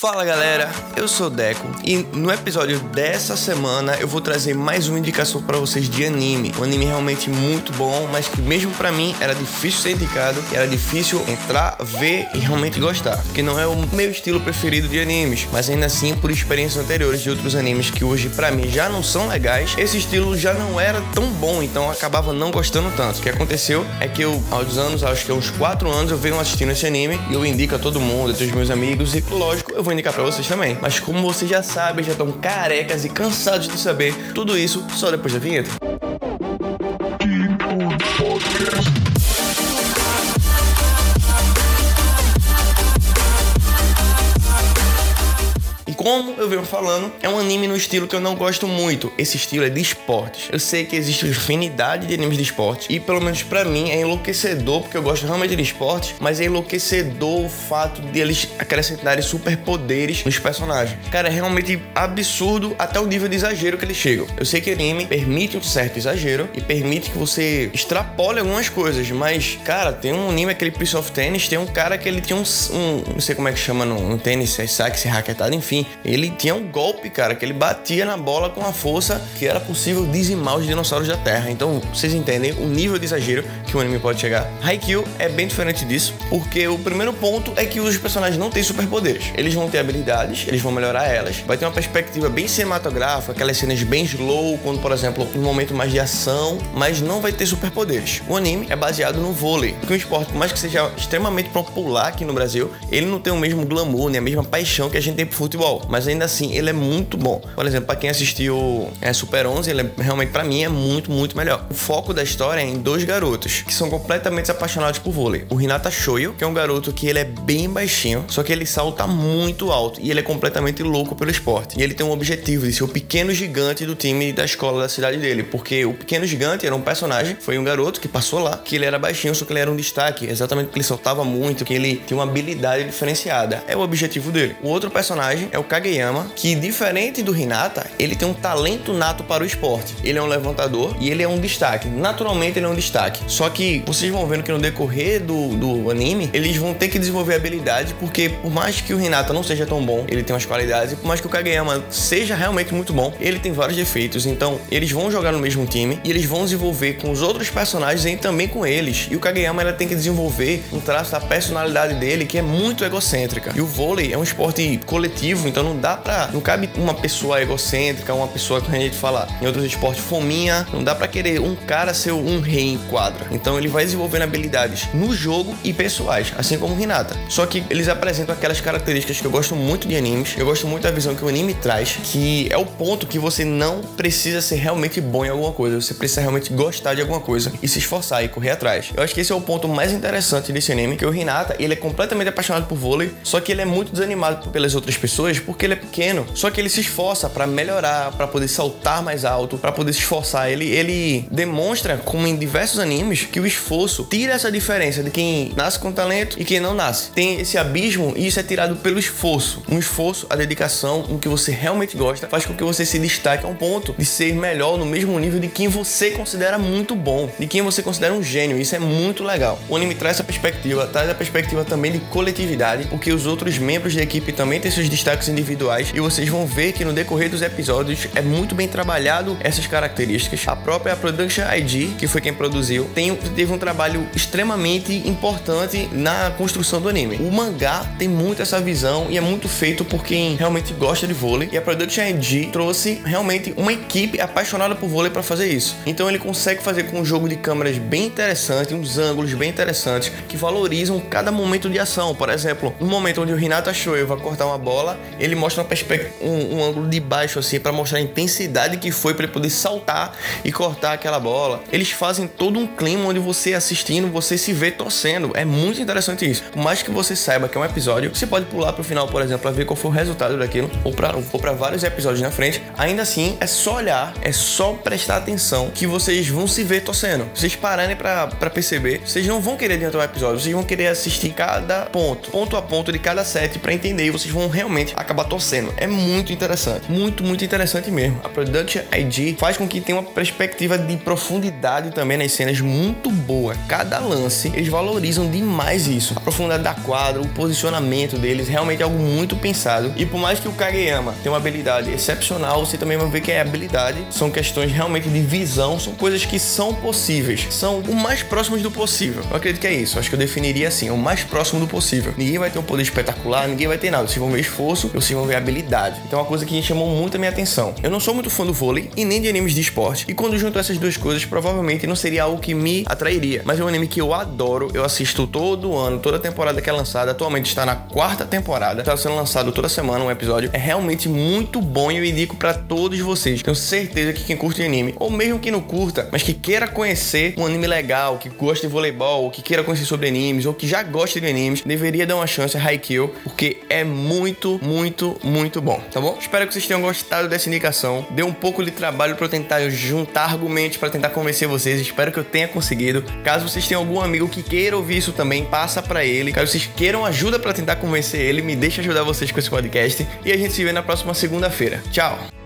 Fala galera, eu sou Deco e no episódio dessa semana eu vou trazer mais uma indicação para vocês de anime. Um anime realmente muito bom, mas que mesmo para mim era difícil ser indicado, era difícil entrar, ver e realmente gostar. Porque não é o meu estilo preferido de animes, mas ainda assim por experiências anteriores de outros animes que hoje para mim já não são legais, esse estilo já não era tão bom, então eu acabava não gostando tanto. O que aconteceu é que eu, aos anos, acho que uns 4 anos, eu venho assistindo esse anime e eu indico a todo mundo, todos os meus amigos e lógico, eu vou indicar para vocês também. Mas como vocês já sabem, já estão carecas e cansados de saber tudo isso só depois da vinheta. Como eu venho falando, é um anime no estilo que eu não gosto muito. Esse estilo é de esportes. Eu sei que existe infinidade de animes de esporte e pelo menos para mim é enlouquecedor porque eu gosto realmente de esporte, mas é enlouquecedor o fato de eles acrescentarem superpoderes nos personagens. Cara, é realmente absurdo até o nível de exagero que eles chegam. Eu sei que anime permite um certo exagero e permite que você extrapole algumas coisas, mas cara, tem um anime aquele Prince of Tennis, tem um cara que ele tinha um, um não sei como é que chama no, no tênis, é saque, se raquetado, enfim, ele tinha um golpe, cara, que ele batia na bola com a força que era possível dizimar os dinossauros da Terra. Então, vocês entendem o nível de exagero que o anime pode chegar. Haikyuu é bem diferente disso, porque o primeiro ponto é que os personagens não têm superpoderes. Eles vão ter habilidades, eles vão melhorar elas. Vai ter uma perspectiva bem cinematográfica, aquelas cenas bem slow, quando, por exemplo, um momento mais de ação, mas não vai ter superpoderes. O anime é baseado no vôlei, que é um esporte, por mais que seja extremamente popular aqui no Brasil, ele não tem o mesmo glamour, nem a mesma paixão que a gente tem pro futebol mas ainda assim ele é muito bom. Por exemplo, para quem assistiu é, Super 11, ele é, realmente para mim é muito, muito melhor. O foco da história é em dois garotos que são completamente apaixonados por vôlei. O Hinata Shoyo, que é um garoto que ele é bem baixinho, só que ele salta muito alto e ele é completamente louco pelo esporte. E ele tem um objetivo de ser o pequeno gigante do time da escola da cidade dele, porque o pequeno gigante era um personagem, foi um garoto que passou lá, que ele era baixinho, só que ele era um destaque, exatamente porque ele saltava muito, que ele tinha uma habilidade diferenciada. É o objetivo dele. O outro personagem é o Kageyama, que diferente do Hinata, ele tem um talento nato para o esporte. Ele é um levantador e ele é um destaque. Naturalmente ele é um destaque. Só que vocês vão vendo que no decorrer do, do anime, eles vão ter que desenvolver habilidade, porque por mais que o Hinata não seja tão bom, ele tem umas qualidades, e por mais que o Kageyama seja realmente muito bom, ele tem vários defeitos. Então, eles vão jogar no mesmo time e eles vão desenvolver com os outros personagens e também com eles. E o Kageyama ela tem que desenvolver um traço da personalidade dele que é muito egocêntrica. E o vôlei é um esporte coletivo, então não dá pra. Não cabe uma pessoa egocêntrica, uma pessoa que a gente fala em outros esportes fominha. Não dá pra querer um cara ser um rei em quadra. Então ele vai desenvolvendo habilidades no jogo e pessoais, assim como Hinata. Só que eles apresentam aquelas características que eu gosto muito de animes. Eu gosto muito da visão que o anime traz, que é o ponto que você não precisa ser realmente bom em alguma coisa. Você precisa realmente gostar de alguma coisa e se esforçar e correr atrás. Eu acho que esse é o ponto mais interessante desse anime, que o Hinata, ele é completamente apaixonado por vôlei, só que ele é muito desanimado pelas outras pessoas porque ele é pequeno. Só que ele se esforça para melhorar, para poder saltar mais alto, para poder se esforçar. Ele, ele demonstra, como em diversos animes, que o esforço tira essa diferença de quem nasce com talento e quem não nasce. Tem esse abismo e isso é tirado pelo esforço. Um esforço, a dedicação, o que você realmente gosta, faz com que você se destaque a um ponto de ser melhor no mesmo nível de quem você considera muito bom, de quem você considera um gênio. Isso é muito legal. O anime traz essa perspectiva, traz a perspectiva também de coletividade, porque os outros membros da equipe também têm seus destaques individuais e vocês vão ver que no decorrer dos episódios é muito bem trabalhado essas características. A própria Production ID, que foi quem produziu, tem, teve um trabalho extremamente importante na construção do anime. O mangá tem muito essa visão e é muito feito por quem realmente gosta de vôlei e a Production ID trouxe realmente uma equipe apaixonada por vôlei para fazer isso. Então ele consegue fazer com um jogo de câmeras bem interessante, uns ângulos bem interessantes que valorizam cada momento de ação. Por exemplo, no momento onde o Hinata Shoei vai cortar uma bola, ele mostra um, um, ângulo de baixo assim para mostrar a intensidade que foi para ele poder saltar e cortar aquela bola. Eles fazem todo um clima onde você assistindo, você se vê torcendo. É muito interessante isso. Por mais que você saiba que é um episódio, você pode pular pro final, por exemplo, para ver qual foi o resultado daquilo, ou para ou para vários episódios na frente. Ainda assim, é só olhar, é só prestar atenção que vocês vão se ver torcendo. Vocês pararem para perceber, vocês não vão querer adiantar o episódio, vocês vão querer assistir cada ponto, ponto a ponto de cada set para entender e vocês vão realmente acabar torcendo. É muito interessante. Muito, muito interessante mesmo. A Production ID faz com que tenha uma perspectiva de profundidade também nas cenas muito muito boa. Cada lance, eles valorizam demais isso. A profundidade da quadra, o posicionamento deles, realmente é algo muito pensado. E por mais que o Kageyama tenha uma habilidade excepcional, você também vai ver que é habilidade. São questões realmente de visão, são coisas que são possíveis. São o mais próximos do possível. Eu acredito que é isso. Acho que eu definiria assim, o mais próximo do possível. Ninguém vai ter um poder espetacular, ninguém vai ter nada. Vocês vão ver esforço, vocês vão ver habilidade. Então é uma coisa que chamou muito a minha atenção. Eu não sou muito fã do vôlei e nem de animes de esporte. E quando junto essas duas coisas, provavelmente não seria algo que me atrairia. Mas é um anime que eu adoro, eu assisto todo ano, toda temporada que é lançada. Atualmente está na quarta temporada, está sendo lançado toda semana um episódio. É realmente muito bom e eu indico para todos vocês. Tenho certeza que quem curte anime, ou mesmo que não curta, mas que queira conhecer um anime legal, que gosta de voleibol, ou que queira conhecer sobre animes, ou que já gosta de animes, deveria dar uma chance a Haikyuu, porque é muito, muito, muito bom, tá bom? Espero que vocês tenham gostado dessa indicação. Deu um pouco de trabalho para eu tentar juntar argumentos para tentar convencer vocês. Espero que eu tenha conseguido. Caso vocês tenham algum amigo que queira ouvir isso também, passa para ele. Caso vocês queiram ajuda para tentar convencer ele, me deixa ajudar vocês com esse podcast e a gente se vê na próxima segunda-feira. Tchau.